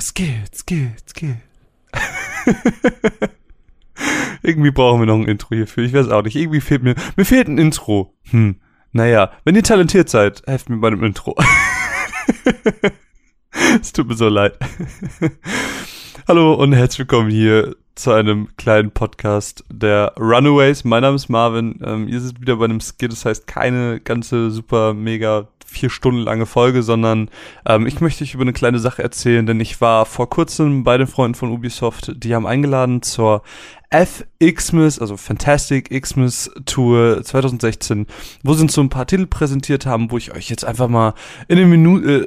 Skit, skit, skit. Irgendwie brauchen wir noch ein Intro hierfür. Ich weiß auch nicht. Irgendwie fehlt mir, mir fehlt ein Intro. Hm. Naja, wenn ihr talentiert seid, helft mir bei dem Intro. es tut mir so leid. Hallo und herzlich willkommen hier zu einem kleinen Podcast der Runaways. Mein Name ist Marvin. Ähm, ihr seid wieder bei einem Skit, das heißt keine ganze super mega vier Stunden lange Folge, sondern ähm, ich möchte euch über eine kleine Sache erzählen, denn ich war vor kurzem bei den Freunden von Ubisoft, die haben eingeladen zur FXmas, also Fantastic Xmas Tour 2016, wo sie uns so ein paar Titel präsentiert haben, wo ich euch jetzt einfach mal in den Minuten, äh,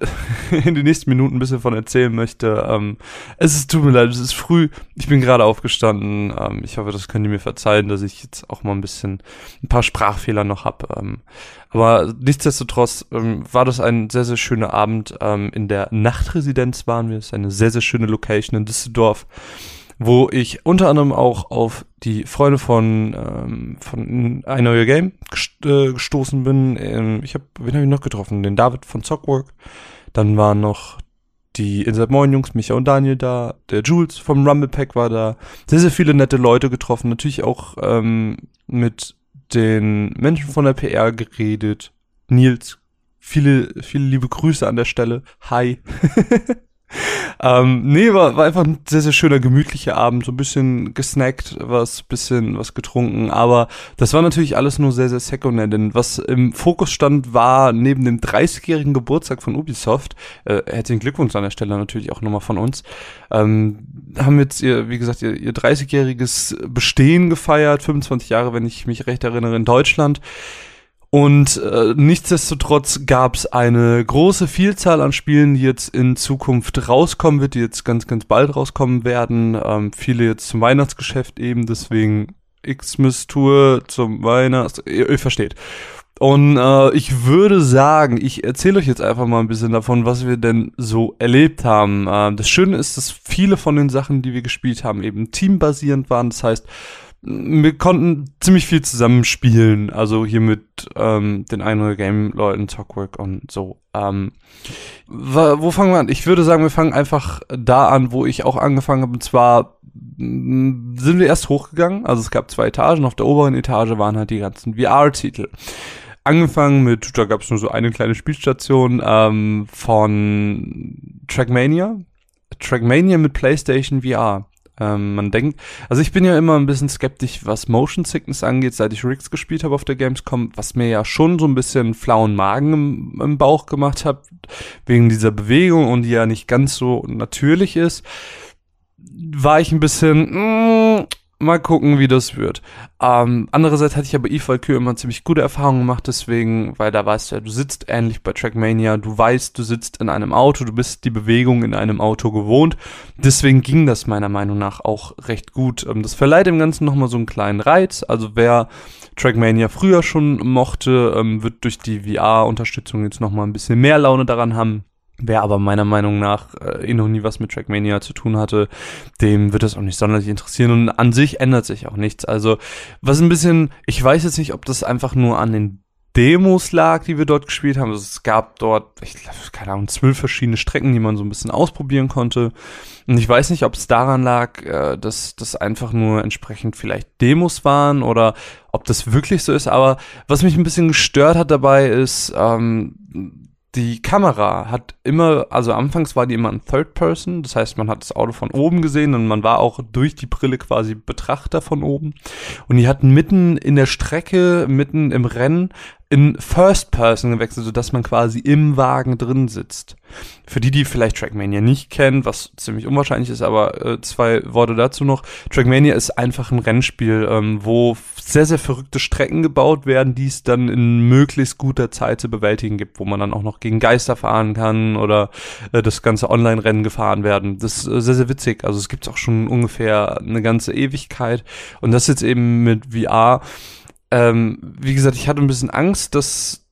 in den nächsten Minuten ein bisschen von erzählen möchte. Ähm, es ist, tut mir leid, es ist früh, ich bin gerade aufgestanden. Ähm, ich hoffe, das könnt ihr mir verzeihen, dass ich jetzt auch mal ein bisschen ein paar Sprachfehler noch habe. Ähm, aber nichtsdestotrotz ähm, war das ein sehr, sehr schöner Abend. Ähm, in der Nachtresidenz waren wir. Es ist eine sehr, sehr schöne Location in Düsseldorf wo ich unter anderem auch auf die Freunde von, ähm, von ein neuer Game äh, gestoßen bin. Ähm, ich habe, wen habe ich noch getroffen? Den David von Zockwork. Dann waren noch die Inside Moin Jungs, Micha und Daniel da, der Jules vom Rumble Pack war da. Sehr, sehr viele nette Leute getroffen. Natürlich auch ähm, mit den Menschen von der PR geredet. Nils, viele, viele liebe Grüße an der Stelle. Hi. ähm, nee, war, war einfach ein sehr, sehr schöner, gemütlicher Abend. So ein bisschen gesnackt, was, bisschen was getrunken. Aber das war natürlich alles nur sehr, sehr sekundär. Denn was im Fokus stand, war neben dem 30-jährigen Geburtstag von Ubisoft, äh, herzlichen Glückwunsch an der Stelle natürlich auch nochmal von uns, ähm, haben jetzt ihr, wie gesagt, ihr, ihr 30-jähriges Bestehen gefeiert. 25 Jahre, wenn ich mich recht erinnere, in Deutschland. Und äh, nichtsdestotrotz gab es eine große Vielzahl an Spielen, die jetzt in Zukunft rauskommen wird, die jetzt ganz, ganz bald rauskommen werden. Ähm, viele jetzt zum Weihnachtsgeschäft eben, deswegen Xmas-Tour zum Weihnachts... Ihr, ihr versteht. Und äh, ich würde sagen, ich erzähle euch jetzt einfach mal ein bisschen davon, was wir denn so erlebt haben. Äh, das Schöne ist, dass viele von den Sachen, die wir gespielt haben, eben teambasierend waren. Das heißt, wir konnten ziemlich viel zusammenspielen, also hier mit ähm, den einen Game-Leuten, Talkwork und so. Ähm, wo fangen wir an? Ich würde sagen, wir fangen einfach da an, wo ich auch angefangen habe. Und zwar sind wir erst hochgegangen. Also es gab zwei Etagen. Auf der oberen Etage waren halt die ganzen VR-Titel. Angefangen mit, da gab es nur so eine kleine Spielstation ähm, von Trackmania. Trackmania mit PlayStation VR. Ähm, man denkt, also ich bin ja immer ein bisschen skeptisch, was Motion Sickness angeht, seit ich Riggs gespielt habe auf der Gamescom, was mir ja schon so ein bisschen flauen Magen im, im Bauch gemacht hat, wegen dieser Bewegung und die ja nicht ganz so natürlich ist, war ich ein bisschen, mm, mal gucken, wie das wird. Ähm, andererseits hatte ich aber Eve Valkyrie immer ziemlich gute Erfahrungen gemacht, deswegen, weil da weißt du ja, du sitzt ähnlich bei Trackmania, du weißt, du sitzt in einem Auto, du bist die Bewegung in einem Auto gewohnt. Deswegen ging das meiner Meinung nach auch recht gut. Ähm, das verleiht dem Ganzen nochmal so einen kleinen Reiz. Also wer Trackmania früher schon mochte, ähm, wird durch die VR-Unterstützung jetzt nochmal ein bisschen mehr Laune daran haben. Wer aber meiner Meinung nach äh, eh noch nie was mit Trackmania zu tun hatte, dem wird das auch nicht sonderlich interessieren und an sich ändert sich auch nichts. Also, was ein bisschen, ich weiß jetzt nicht, ob das einfach nur an den Demos lag, die wir dort gespielt haben. Also es gab dort, ich glaube, keine Ahnung, zwölf verschiedene Strecken, die man so ein bisschen ausprobieren konnte. Und ich weiß nicht, ob es daran lag, äh, dass das einfach nur entsprechend vielleicht Demos waren oder ob das wirklich so ist. Aber was mich ein bisschen gestört hat dabei ist, ähm, die Kamera hat immer, also anfangs war die immer ein Third Person, das heißt, man hat das Auto von oben gesehen und man war auch durch die Brille quasi Betrachter von oben. Und die hatten mitten in der Strecke, mitten im Rennen, in First Person gewechselt, sodass man quasi im Wagen drin sitzt. Für die, die vielleicht Trackmania nicht kennen, was ziemlich unwahrscheinlich ist, aber äh, zwei Worte dazu noch. Trackmania ist einfach ein Rennspiel, ähm, wo sehr, sehr verrückte Strecken gebaut werden, die es dann in möglichst guter Zeit zu bewältigen gibt, wo man dann auch noch gegen Geister fahren kann oder äh, das ganze Online-Rennen gefahren werden. Das ist äh, sehr, sehr witzig. Also es gibt auch schon ungefähr eine ganze Ewigkeit. Und das jetzt eben mit VR ähm, wie gesagt, ich hatte ein bisschen Angst, dass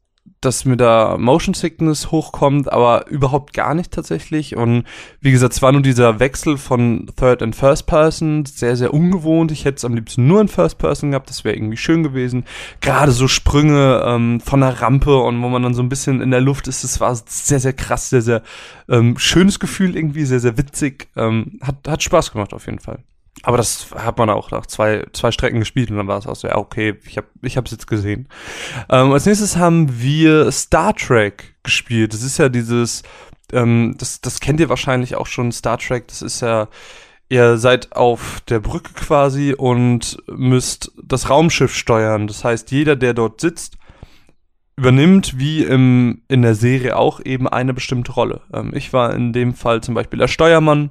dass mir da Motion Sickness hochkommt, aber überhaupt gar nicht tatsächlich. Und wie gesagt, es war nur dieser Wechsel von Third and First Person, sehr, sehr ungewohnt. Ich hätte es am liebsten nur in First Person gehabt, das wäre irgendwie schön gewesen. Gerade so Sprünge ähm, von der Rampe und wo man dann so ein bisschen in der Luft ist, das war sehr, sehr krass, sehr, sehr ähm, schönes Gefühl irgendwie, sehr, sehr witzig. Ähm, hat, hat Spaß gemacht auf jeden Fall. Aber das hat man auch nach zwei, zwei Strecken gespielt und dann war es auch so, ja, okay, ich habe ich hab's jetzt gesehen. Ähm, als nächstes haben wir Star Trek gespielt. Das ist ja dieses, ähm, das, das kennt ihr wahrscheinlich auch schon, Star Trek, das ist ja, ihr seid auf der Brücke quasi und müsst das Raumschiff steuern. Das heißt, jeder, der dort sitzt, übernimmt wie im, in der Serie auch eben eine bestimmte Rolle. Ähm, ich war in dem Fall zum Beispiel der Steuermann,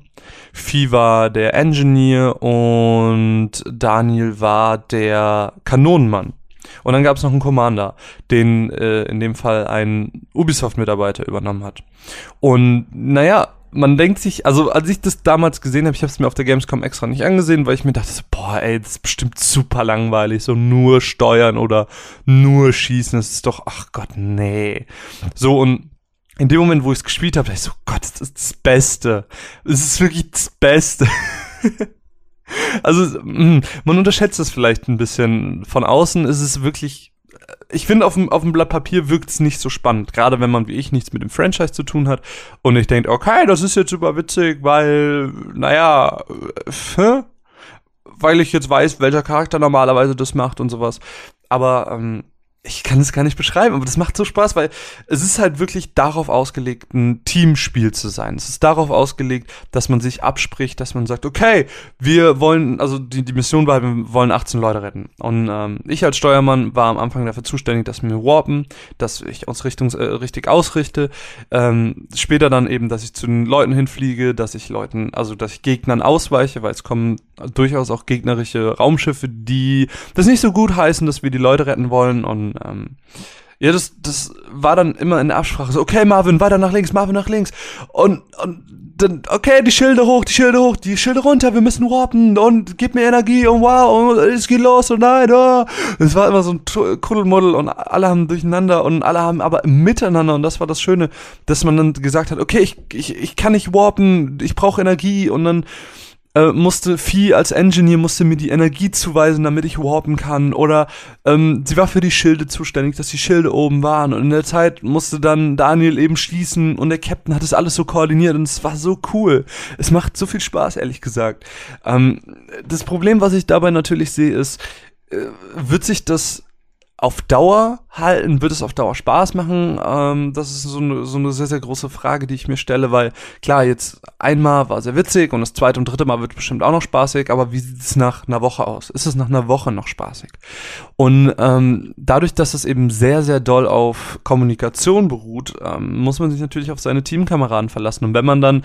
Vieh war der Engineer und Daniel war der Kanonenmann. Und dann gab es noch einen Commander, den äh, in dem Fall ein Ubisoft-Mitarbeiter übernommen hat. Und naja, man denkt sich, also als ich das damals gesehen habe, ich habe es mir auf der Gamescom extra nicht angesehen, weil ich mir dachte, boah, ey, das ist bestimmt super langweilig, so nur steuern oder nur schießen, das ist doch, ach Gott, nee. So und in dem Moment, wo ich es gespielt habe, dachte ich so, Gott, das ist das Beste. Es ist wirklich das Beste. also mm, man unterschätzt es vielleicht ein bisschen. Von außen ist es wirklich ich finde, auf dem, auf dem Blatt Papier wirkt es nicht so spannend. Gerade wenn man wie ich nichts mit dem Franchise zu tun hat. Und ich denke, okay, das ist jetzt super witzig, weil, naja, äh, weil ich jetzt weiß, welcher Charakter normalerweise das macht und sowas. Aber ähm, ich kann es gar nicht beschreiben, aber das macht so Spaß, weil es ist halt wirklich darauf ausgelegt, ein Teamspiel zu sein. Es ist darauf ausgelegt, dass man sich abspricht, dass man sagt, okay, wir wollen, also die, die Mission war, wir wollen 18 Leute retten. Und ähm, ich als Steuermann war am Anfang dafür zuständig, dass wir warpen, dass ich uns Richtungs, äh, richtig ausrichte. Ähm, später dann eben, dass ich zu den Leuten hinfliege, dass ich Leuten, also dass ich Gegnern ausweiche, weil es kommen durchaus auch gegnerische Raumschiffe, die das nicht so gut heißen, dass wir die Leute retten wollen und ähm, ja, das, das war dann immer in der Absprache so, okay, Marvin, weiter nach links, Marvin nach links. Und, und dann, okay, die Schilde hoch, die Schilde hoch, die Schilde runter, wir müssen warpen und gib mir Energie und wow, und es geht los und nein, oh. Es war immer so ein Kuddelmuddel und alle haben durcheinander und alle haben aber miteinander und das war das Schöne, dass man dann gesagt hat, okay, ich, ich, ich kann nicht warpen, ich brauche Energie und dann äh, musste Vieh als Engineer musste mir die Energie zuweisen, damit ich warpen kann. Oder ähm, sie war für die Schilde zuständig, dass die Schilde oben waren. Und in der Zeit musste dann Daniel eben schließen und der Captain hat das alles so koordiniert und es war so cool. Es macht so viel Spaß, ehrlich gesagt. Ähm, das Problem, was ich dabei natürlich sehe, ist, äh, wird sich das auf Dauer halten? Wird es auf Dauer Spaß machen? Ähm, das ist so eine, so eine sehr, sehr große Frage, die ich mir stelle, weil klar, jetzt einmal war sehr witzig und das zweite und dritte Mal wird bestimmt auch noch spaßig, aber wie sieht es nach einer Woche aus? Ist es nach einer Woche noch spaßig? Und ähm, dadurch, dass es eben sehr, sehr doll auf Kommunikation beruht, ähm, muss man sich natürlich auf seine Teamkameraden verlassen. Und wenn man dann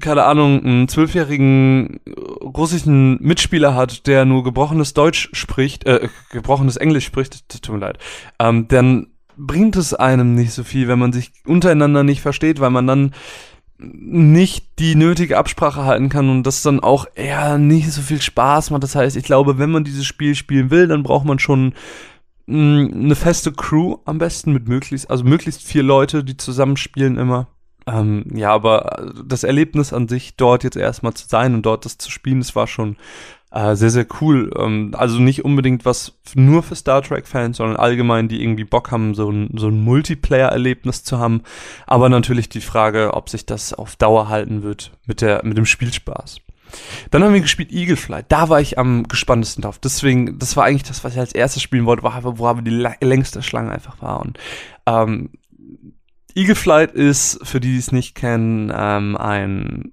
keine Ahnung, einen zwölfjährigen russischen Mitspieler hat, der nur gebrochenes Deutsch spricht, äh, gebrochenes Englisch spricht, tut mir leid, ähm, dann bringt es einem nicht so viel, wenn man sich untereinander nicht versteht, weil man dann nicht die nötige Absprache halten kann und das dann auch eher nicht so viel Spaß macht. Das heißt, ich glaube, wenn man dieses Spiel spielen will, dann braucht man schon mh, eine feste Crew am besten mit möglichst, also möglichst vier Leute, die zusammenspielen immer. Ähm, ja, aber das Erlebnis an sich, dort jetzt erstmal zu sein und dort das zu spielen, das war schon äh, sehr, sehr cool. Ähm, also nicht unbedingt was nur für Star Trek-Fans, sondern allgemein, die irgendwie Bock haben, so ein, so ein Multiplayer-Erlebnis zu haben. Aber natürlich die Frage, ob sich das auf Dauer halten wird mit, der, mit dem Spielspaß. Dann haben wir gespielt Eagle Flight. Da war ich am gespanntesten drauf. Deswegen, das war eigentlich das, was ich als erstes spielen wollte, wo aber die längste Schlange einfach war. Und ähm, Eagle Flight ist, für die, die es nicht kennen, ähm, ein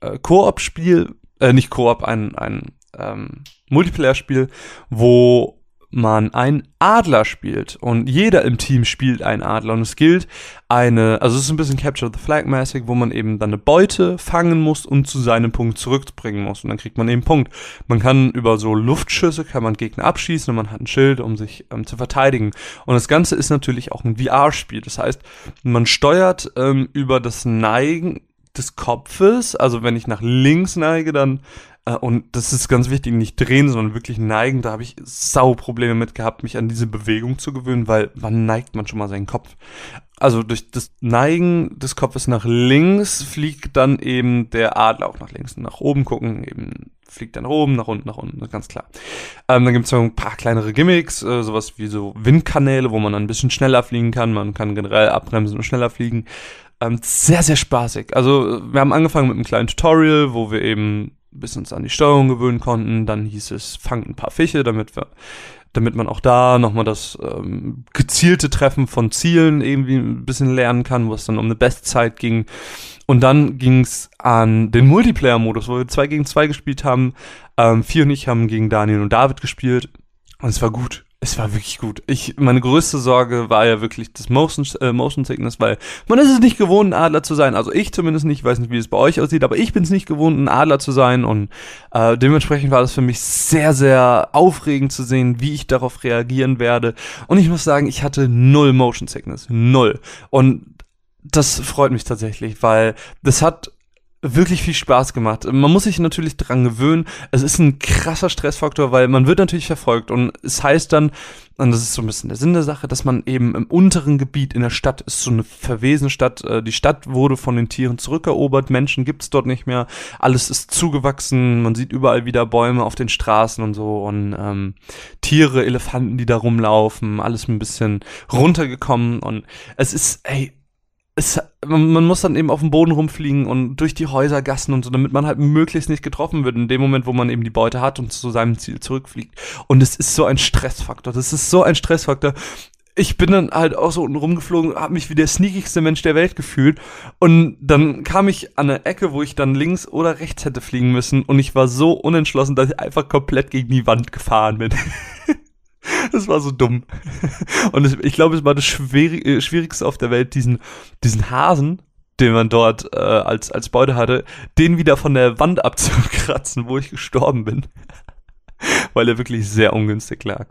äh, Koop-Spiel, äh, nicht Koop, ein, ein ähm, Multiplayer-Spiel, wo man ein Adler spielt und jeder im Team spielt einen Adler und es gilt eine, also es ist ein bisschen Capture the Flag mäßig, wo man eben dann eine Beute fangen muss und zu seinem Punkt zurückbringen muss und dann kriegt man eben Punkt. Man kann über so Luftschüsse kann man Gegner abschießen und man hat ein Schild, um sich ähm, zu verteidigen. Und das Ganze ist natürlich auch ein VR-Spiel, das heißt, man steuert ähm, über das Neigen des Kopfes. Also wenn ich nach links neige, dann und das ist ganz wichtig, nicht drehen, sondern wirklich neigen. Da habe ich sau Probleme mit gehabt, mich an diese Bewegung zu gewöhnen, weil wann neigt man schon mal seinen Kopf? Also durch das Neigen des Kopfes nach links fliegt dann eben der Adler auch nach links. Nach oben gucken, eben fliegt dann nach oben, nach unten, nach unten, ganz klar. Ähm, dann gibt es ein paar kleinere Gimmicks, äh, sowas wie so Windkanäle, wo man dann ein bisschen schneller fliegen kann. Man kann generell abbremsen und schneller fliegen. Ähm, sehr, sehr spaßig. Also wir haben angefangen mit einem kleinen Tutorial, wo wir eben bis uns an die Steuerung gewöhnen konnten. Dann hieß es, fangt ein paar Fische, damit wir, damit man auch da nochmal das ähm, gezielte Treffen von Zielen irgendwie ein bisschen lernen kann, wo es dann um eine Bestzeit ging. Und dann ging es an den Multiplayer-Modus, wo wir zwei gegen zwei gespielt haben. Ähm, vier und ich haben gegen Daniel und David gespielt. Und es war gut. Es war wirklich gut. Ich, meine größte Sorge war ja wirklich das Motion, äh, Motion Sickness, weil man ist es nicht gewohnt, ein Adler zu sein. Also ich zumindest nicht, ich weiß nicht, wie es bei euch aussieht, aber ich bin es nicht gewohnt, ein Adler zu sein. Und äh, dementsprechend war das für mich sehr, sehr aufregend zu sehen, wie ich darauf reagieren werde. Und ich muss sagen, ich hatte null Motion Sickness. Null. Und das freut mich tatsächlich, weil das hat wirklich viel Spaß gemacht. Man muss sich natürlich dran gewöhnen. Es ist ein krasser Stressfaktor, weil man wird natürlich verfolgt und es heißt dann, und das ist so ein bisschen der Sinn der Sache, dass man eben im unteren Gebiet in der Stadt ist so eine verwesene Stadt. Äh, die Stadt wurde von den Tieren zurückerobert, Menschen gibt's dort nicht mehr, alles ist zugewachsen, man sieht überall wieder Bäume auf den Straßen und so und ähm, Tiere, Elefanten, die da rumlaufen, alles ein bisschen runtergekommen und es ist, ey, es, man, muss dann eben auf dem Boden rumfliegen und durch die Häusergassen und so, damit man halt möglichst nicht getroffen wird in dem Moment, wo man eben die Beute hat und zu seinem Ziel zurückfliegt. Und es ist so ein Stressfaktor. Das ist so ein Stressfaktor. Ich bin dann halt auch so unten rumgeflogen, habe mich wie der sneakigste Mensch der Welt gefühlt. Und dann kam ich an eine Ecke, wo ich dann links oder rechts hätte fliegen müssen. Und ich war so unentschlossen, dass ich einfach komplett gegen die Wand gefahren bin. Das war so dumm. Und ich glaube, es war das äh, Schwierigste auf der Welt, diesen, diesen Hasen, den man dort äh, als, als Beute hatte, den wieder von der Wand abzukratzen, wo ich gestorben bin. Weil er wirklich sehr ungünstig lag.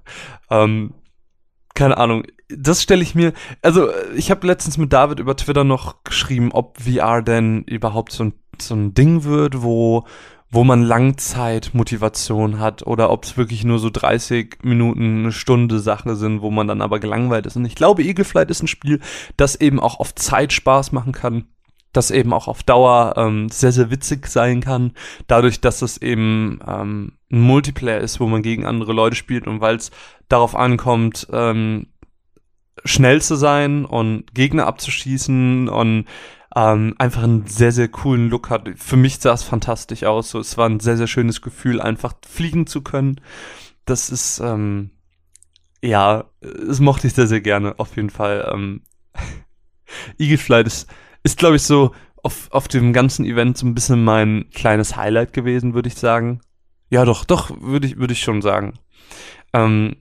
Ähm, keine Ahnung. Das stelle ich mir. Also, ich habe letztens mit David über Twitter noch geschrieben, ob VR denn überhaupt so ein, so ein Ding wird, wo wo man Langzeitmotivation hat oder ob es wirklich nur so 30 Minuten, eine Stunde Sache sind, wo man dann aber gelangweilt ist. Und ich glaube, Eagle Flight ist ein Spiel, das eben auch auf Zeit Spaß machen kann, das eben auch auf Dauer ähm, sehr, sehr witzig sein kann, dadurch, dass es eben ähm, ein Multiplayer ist, wo man gegen andere Leute spielt und weil es darauf ankommt, ähm, schnell zu sein und Gegner abzuschießen und ähm, einfach einen sehr, sehr coolen Look hat. Für mich sah es fantastisch aus. So, es war ein sehr, sehr schönes Gefühl, einfach fliegen zu können. Das ist, ähm, ja, es mochte ich sehr, sehr gerne, auf jeden Fall. Ähm, Eagle Flight ist, ist glaube ich, so auf, auf dem ganzen Event so ein bisschen mein kleines Highlight gewesen, würde ich sagen. Ja, doch, doch, würde ich, würde ich schon sagen. Ähm,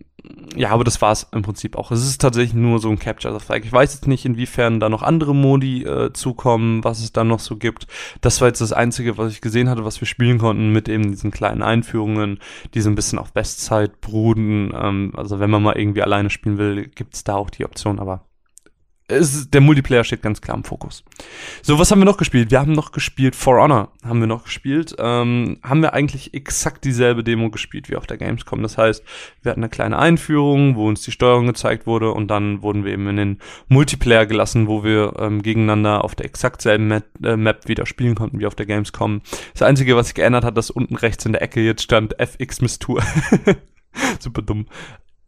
ja, aber das war es im Prinzip auch. Es ist tatsächlich nur so ein Capture the Flag. Ich weiß jetzt nicht, inwiefern da noch andere Modi äh, zukommen, was es da noch so gibt. Das war jetzt das Einzige, was ich gesehen hatte, was wir spielen konnten mit eben diesen kleinen Einführungen, die so ein bisschen auf Bestzeit bruden. Ähm, also wenn man mal irgendwie alleine spielen will, gibt's da auch die Option, aber es, der Multiplayer steht ganz klar im Fokus. So, was haben wir noch gespielt? Wir haben noch gespielt For Honor, haben wir noch gespielt. Ähm, haben wir eigentlich exakt dieselbe Demo gespielt wie auf der Gamescom. Das heißt, wir hatten eine kleine Einführung, wo uns die Steuerung gezeigt wurde und dann wurden wir eben in den Multiplayer gelassen, wo wir ähm, gegeneinander auf der exakt selben Map, äh, Map wieder spielen konnten wie auf der Gamescom. Das Einzige, was sich geändert hat, dass unten rechts in der Ecke jetzt stand FX Miss Tour. Super dumm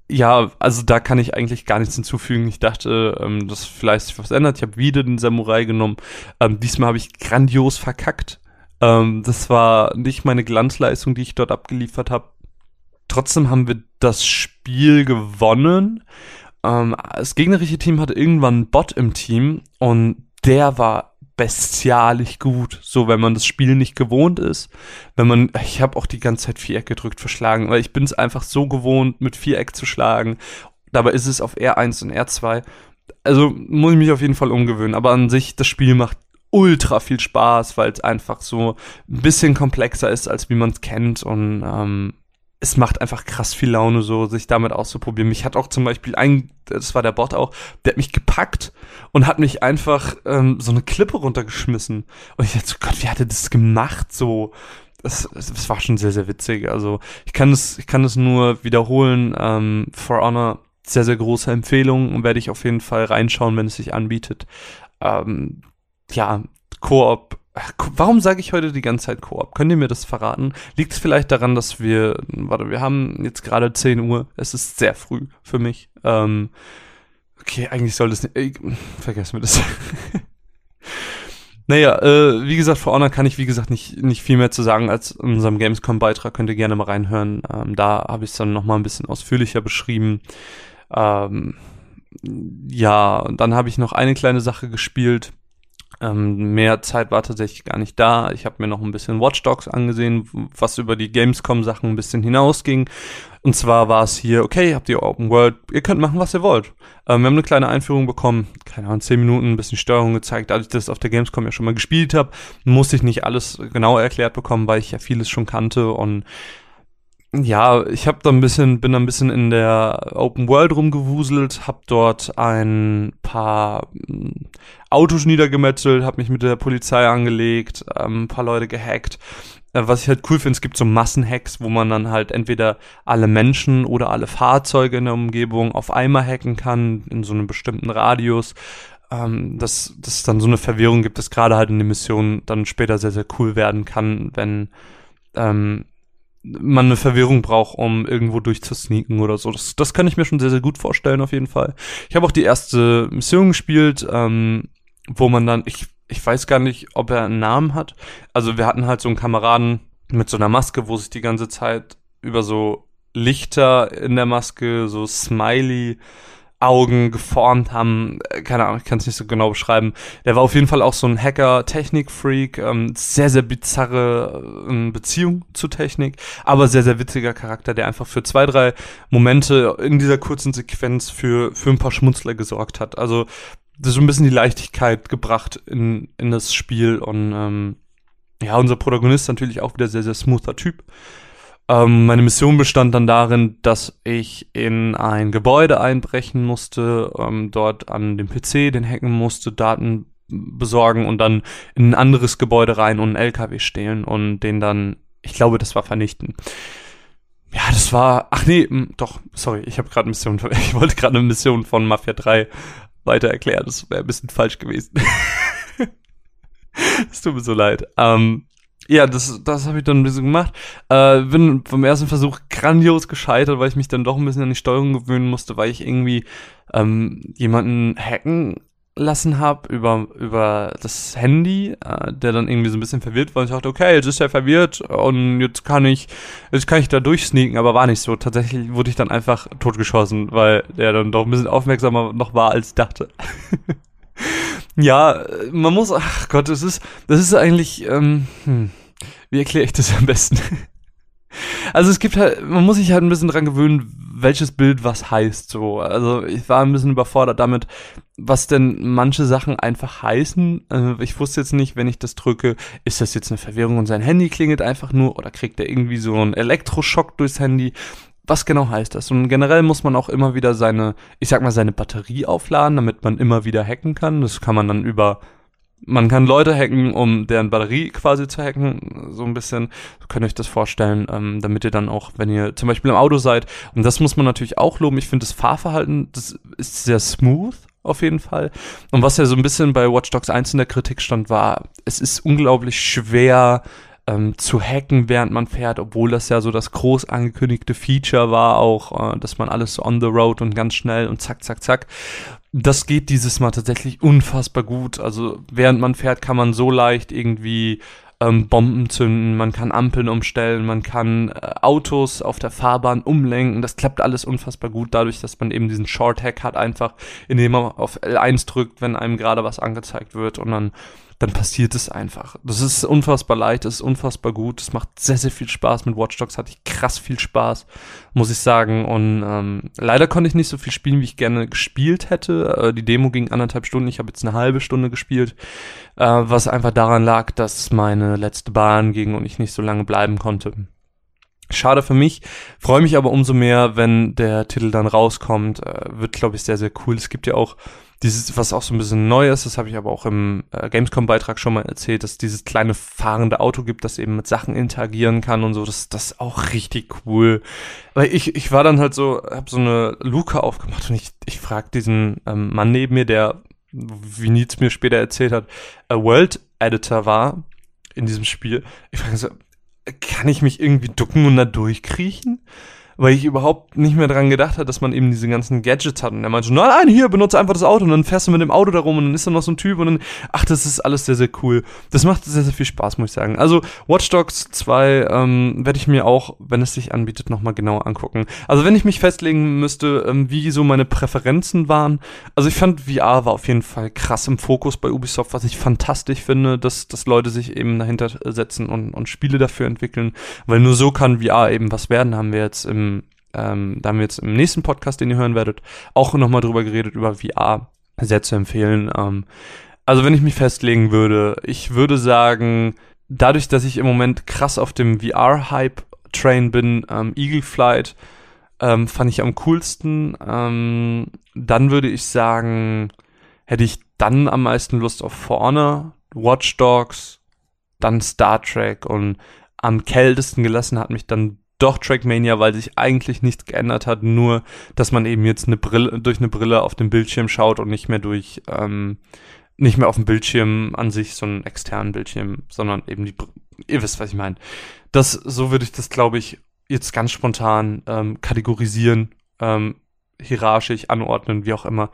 ja, also da kann ich eigentlich gar nichts hinzufügen. Ich dachte, ähm, dass vielleicht sich was ändert. Ich habe wieder den Samurai genommen. Ähm, diesmal habe ich grandios verkackt. Ähm, das war nicht meine Glanzleistung, die ich dort abgeliefert habe. Trotzdem haben wir das Spiel gewonnen. Ähm, das gegnerische Team hatte irgendwann einen Bot im Team und der war bestialisch gut, so wenn man das Spiel nicht gewohnt ist. Wenn man, ich habe auch die ganze Zeit Viereck gedrückt verschlagen, weil ich bin es einfach so gewohnt, mit Viereck zu schlagen. Dabei ist es auf R1 und R2. Also muss ich mich auf jeden Fall umgewöhnen. Aber an sich, das Spiel macht ultra viel Spaß, weil es einfach so ein bisschen komplexer ist, als wie man es kennt. Und ähm, es macht einfach krass viel Laune, so sich damit auszuprobieren. Mich hat auch zum Beispiel ein, das war der Bot auch, der hat mich gepackt und hat mich einfach ähm, so eine Klippe runtergeschmissen. Und ich dachte so, Gott, wie hat er das gemacht? So, das, das war schon sehr, sehr witzig. Also ich kann es, ich kann es nur wiederholen. Ähm, For Honor, sehr, sehr große Empfehlung und werde ich auf jeden Fall reinschauen, wenn es sich anbietet. Ähm, ja, Koop Warum sage ich heute die ganze Zeit Koop? Könnt ihr mir das verraten? Liegt es vielleicht daran, dass wir, warte, wir haben jetzt gerade 10 Uhr. Es ist sehr früh für mich. Ähm, okay, eigentlich soll das nicht. Äh, vergessen wir das. naja, äh, wie gesagt, For Honor kann ich, wie gesagt, nicht, nicht viel mehr zu sagen als in unserem Gamescom-Beitrag. Könnt ihr gerne mal reinhören. Ähm, da habe ich es dann nochmal ein bisschen ausführlicher beschrieben. Ähm, ja, dann habe ich noch eine kleine Sache gespielt ähm, mehr Zeit war tatsächlich gar nicht da. Ich habe mir noch ein bisschen Watch Dogs angesehen, was über die Gamescom-Sachen ein bisschen hinausging. Und zwar war es hier, okay, habt ihr Open World, ihr könnt machen, was ihr wollt. Ähm, wir haben eine kleine Einführung bekommen, keine Ahnung, zehn Minuten, ein bisschen Steuerung gezeigt. Als ich das auf der Gamescom ja schon mal gespielt habe, musste ich nicht alles genau erklärt bekommen, weil ich ja vieles schon kannte und ja, ich habe da ein bisschen, bin da ein bisschen in der Open World rumgewuselt, habe dort ein paar hm, Autos niedergemetzelt, habe mich mit der Polizei angelegt, ähm, ein paar Leute gehackt. Äh, was ich halt cool finde, es gibt so Massenhacks, wo man dann halt entweder alle Menschen oder alle Fahrzeuge in der Umgebung auf einmal hacken kann, in so einem bestimmten Radius. Ähm, dass, dass es dann so eine Verwirrung gibt, dass gerade halt in den Missionen dann später sehr, sehr cool werden kann, wenn ähm, man eine Verwirrung braucht, um irgendwo durchzusneaken oder so. Das, das kann ich mir schon sehr, sehr gut vorstellen, auf jeden Fall. Ich habe auch die erste Mission gespielt, ähm, wo man dann, ich, ich weiß gar nicht, ob er einen Namen hat. Also wir hatten halt so einen Kameraden mit so einer Maske, wo sich die ganze Zeit über so Lichter in der Maske, so Smiley Augen geformt haben. Äh, keine Ahnung, ich kann es nicht so genau beschreiben. Der war auf jeden Fall auch so ein Hacker, Technik-Freak, ähm, sehr, sehr bizarre äh, Beziehung zu Technik, aber sehr, sehr witziger Charakter, der einfach für zwei, drei Momente in dieser kurzen Sequenz für, für ein paar Schmunzler gesorgt hat. Also das ist so ein bisschen die Leichtigkeit gebracht in, in das Spiel und ähm, ja, unser Protagonist natürlich auch wieder sehr, sehr smoother Typ. Ähm, meine Mission bestand dann darin, dass ich in ein Gebäude einbrechen musste, ähm, dort an dem PC den hacken musste, Daten besorgen und dann in ein anderes Gebäude rein und einen LKW stehlen und den dann, ich glaube, das war vernichten. Ja, das war, ach nee, doch, sorry, ich habe gerade Mission, ich wollte gerade eine Mission von Mafia 3 weiter erklären, das wäre ein bisschen falsch gewesen. Es tut mir so leid. Ähm, ja, das, das habe ich dann ein bisschen gemacht. Äh, bin vom ersten Versuch grandios gescheitert, weil ich mich dann doch ein bisschen an die Steuerung gewöhnen musste, weil ich irgendwie ähm, jemanden hacken lassen habe über über das Handy, äh, der dann irgendwie so ein bisschen verwirrt war und ich dachte, okay, jetzt ist er verwirrt und jetzt kann ich jetzt kann ich da durchsneaken, aber war nicht so. Tatsächlich wurde ich dann einfach totgeschossen, weil der dann doch ein bisschen aufmerksamer noch war als ich dachte. Ja, man muss, ach Gott, es ist, das ist eigentlich, ähm, hm, wie erkläre ich das am besten? Also es gibt halt, man muss sich halt ein bisschen dran gewöhnen, welches Bild was heißt so. Also ich war ein bisschen überfordert damit, was denn manche Sachen einfach heißen. Also ich wusste jetzt nicht, wenn ich das drücke, ist das jetzt eine Verwirrung und sein Handy klingelt einfach nur oder kriegt er irgendwie so einen Elektroschock durchs Handy was genau heißt das? Und generell muss man auch immer wieder seine, ich sag mal, seine Batterie aufladen, damit man immer wieder hacken kann. Das kann man dann über, man kann Leute hacken, um deren Batterie quasi zu hacken. So ein bisschen, so könnt ihr euch das vorstellen, ähm, damit ihr dann auch, wenn ihr zum Beispiel im Auto seid, und das muss man natürlich auch loben, ich finde das Fahrverhalten, das ist sehr smooth auf jeden Fall. Und was ja so ein bisschen bei Watch Dogs 1 in der Kritik stand, war, es ist unglaublich schwer, ähm, zu hacken, während man fährt, obwohl das ja so das groß angekündigte Feature war, auch, äh, dass man alles on the road und ganz schnell und zack, zack, zack. Das geht dieses Mal tatsächlich unfassbar gut. Also während man fährt, kann man so leicht irgendwie ähm, Bomben zünden, man kann Ampeln umstellen, man kann äh, Autos auf der Fahrbahn umlenken. Das klappt alles unfassbar gut, dadurch, dass man eben diesen Short Hack hat, einfach indem man auf L1 drückt, wenn einem gerade was angezeigt wird und dann dann passiert es einfach. Das ist unfassbar leicht, das ist unfassbar gut, es macht sehr, sehr viel Spaß. Mit Watch Dogs hatte ich krass viel Spaß, muss ich sagen. Und ähm, leider konnte ich nicht so viel spielen, wie ich gerne gespielt hätte. Äh, die Demo ging anderthalb Stunden, ich habe jetzt eine halbe Stunde gespielt, äh, was einfach daran lag, dass meine letzte Bahn ging und ich nicht so lange bleiben konnte. Schade für mich, freue mich aber umso mehr, wenn der Titel dann rauskommt. Äh, wird, glaube ich, sehr, sehr cool. Es gibt ja auch dieses, was auch so ein bisschen neu ist, das habe ich aber auch im äh, Gamescom-Beitrag schon mal erzählt, dass dieses kleine fahrende Auto gibt, das eben mit Sachen interagieren kann und so. Das, das ist auch richtig cool. Weil ich, ich war dann halt so, habe so eine Luke aufgemacht und ich, ich frage diesen ähm, Mann neben mir, der, wie Nils mir später erzählt hat, a World Editor war in diesem Spiel. Ich frage so, kann ich mich irgendwie ducken und da durchkriechen? Weil ich überhaupt nicht mehr dran gedacht habe, dass man eben diese ganzen Gadgets hat. Und er meinte nein, nein, hier, benutze einfach das Auto und dann fährst du mit dem Auto da rum und dann ist da noch so ein Typ und dann, ach, das ist alles sehr, sehr cool. Das macht sehr, sehr viel Spaß, muss ich sagen. Also Watch Dogs 2 ähm, werde ich mir auch, wenn es sich anbietet, nochmal genauer angucken. Also wenn ich mich festlegen müsste, ähm, wie so meine Präferenzen waren, also ich fand VR war auf jeden Fall krass im Fokus bei Ubisoft, was ich fantastisch finde, dass, dass Leute sich eben dahinter setzen und, und Spiele dafür entwickeln, weil nur so kann VR eben was werden, haben wir jetzt im ähm, da haben wir jetzt im nächsten Podcast, den ihr hören werdet, auch nochmal drüber geredet, über VR. Sehr zu empfehlen. Ähm, also wenn ich mich festlegen würde, ich würde sagen, dadurch, dass ich im Moment krass auf dem VR-Hype-Train bin, ähm, Eagle Flight ähm, fand ich am coolsten. Ähm, dann würde ich sagen, hätte ich dann am meisten Lust auf Honor, Watch Dogs, dann Star Trek und am kältesten gelassen hat mich dann doch Trackmania, weil sich eigentlich nichts geändert hat, nur dass man eben jetzt eine Brille durch eine Brille auf dem Bildschirm schaut und nicht mehr durch ähm, nicht mehr auf dem Bildschirm an sich so einen externen Bildschirm, sondern eben die ihr wisst, was ich meine. Das so würde ich das glaube ich jetzt ganz spontan ähm, kategorisieren, ähm, hierarchisch anordnen, wie auch immer.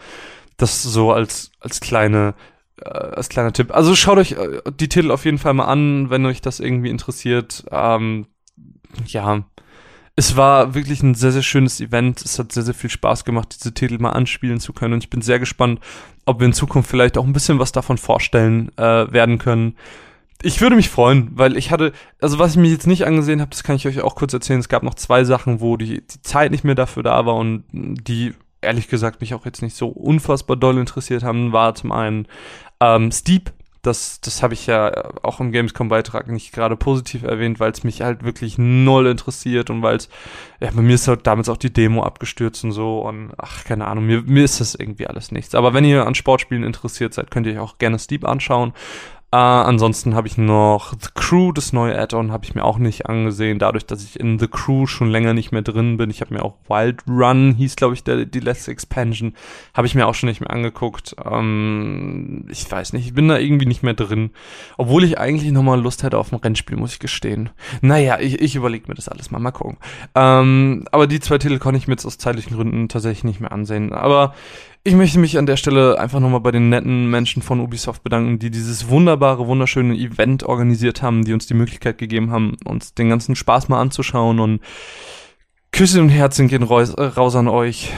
Das so als als kleine äh, als kleiner Tipp. Also schaut euch äh, die Titel auf jeden Fall mal an, wenn euch das irgendwie interessiert. Ähm, ja, es war wirklich ein sehr, sehr schönes Event. Es hat sehr, sehr viel Spaß gemacht, diese Titel mal anspielen zu können. Und ich bin sehr gespannt, ob wir in Zukunft vielleicht auch ein bisschen was davon vorstellen äh, werden können. Ich würde mich freuen, weil ich hatte, also was ich mir jetzt nicht angesehen habe, das kann ich euch auch kurz erzählen. Es gab noch zwei Sachen, wo die, die Zeit nicht mehr dafür da war und die ehrlich gesagt mich auch jetzt nicht so unfassbar doll interessiert haben, war zum einen ähm, Steep, das, das habe ich ja auch im Gamescom-Beitrag nicht gerade positiv erwähnt, weil es mich halt wirklich null interessiert und weil es, ja, bei mir ist halt damals auch die Demo abgestürzt und so und ach, keine Ahnung, mir, mir ist das irgendwie alles nichts. Aber wenn ihr an Sportspielen interessiert seid, könnt ihr euch auch gerne Steep anschauen. Äh, ansonsten habe ich noch The Crew, das neue Add-on, habe ich mir auch nicht angesehen, dadurch, dass ich in The Crew schon länger nicht mehr drin bin. Ich habe mir auch Wild Run, hieß glaube ich der, die letzte Expansion, habe ich mir auch schon nicht mehr angeguckt. Ähm, ich weiß nicht, ich bin da irgendwie nicht mehr drin. Obwohl ich eigentlich nochmal Lust hätte auf ein Rennspiel, muss ich gestehen. Naja, ich, ich überlege mir das alles mal, mal gucken. Ähm, aber die zwei Titel konnte ich mir jetzt aus zeitlichen Gründen tatsächlich nicht mehr ansehen. Aber ich möchte mich an der Stelle einfach nochmal bei den netten Menschen von Ubisoft bedanken, die dieses wunderbare, wunderschöne Event organisiert haben, die uns die Möglichkeit gegeben haben, uns den ganzen Spaß mal anzuschauen und Küsse und Herzen gehen raus, äh, an euch.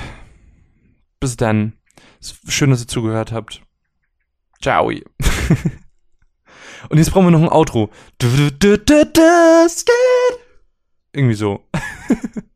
Bis dann. Schön, dass ihr zugehört habt. Ciao. und jetzt brauchen wir noch ein Outro. Irgendwie so.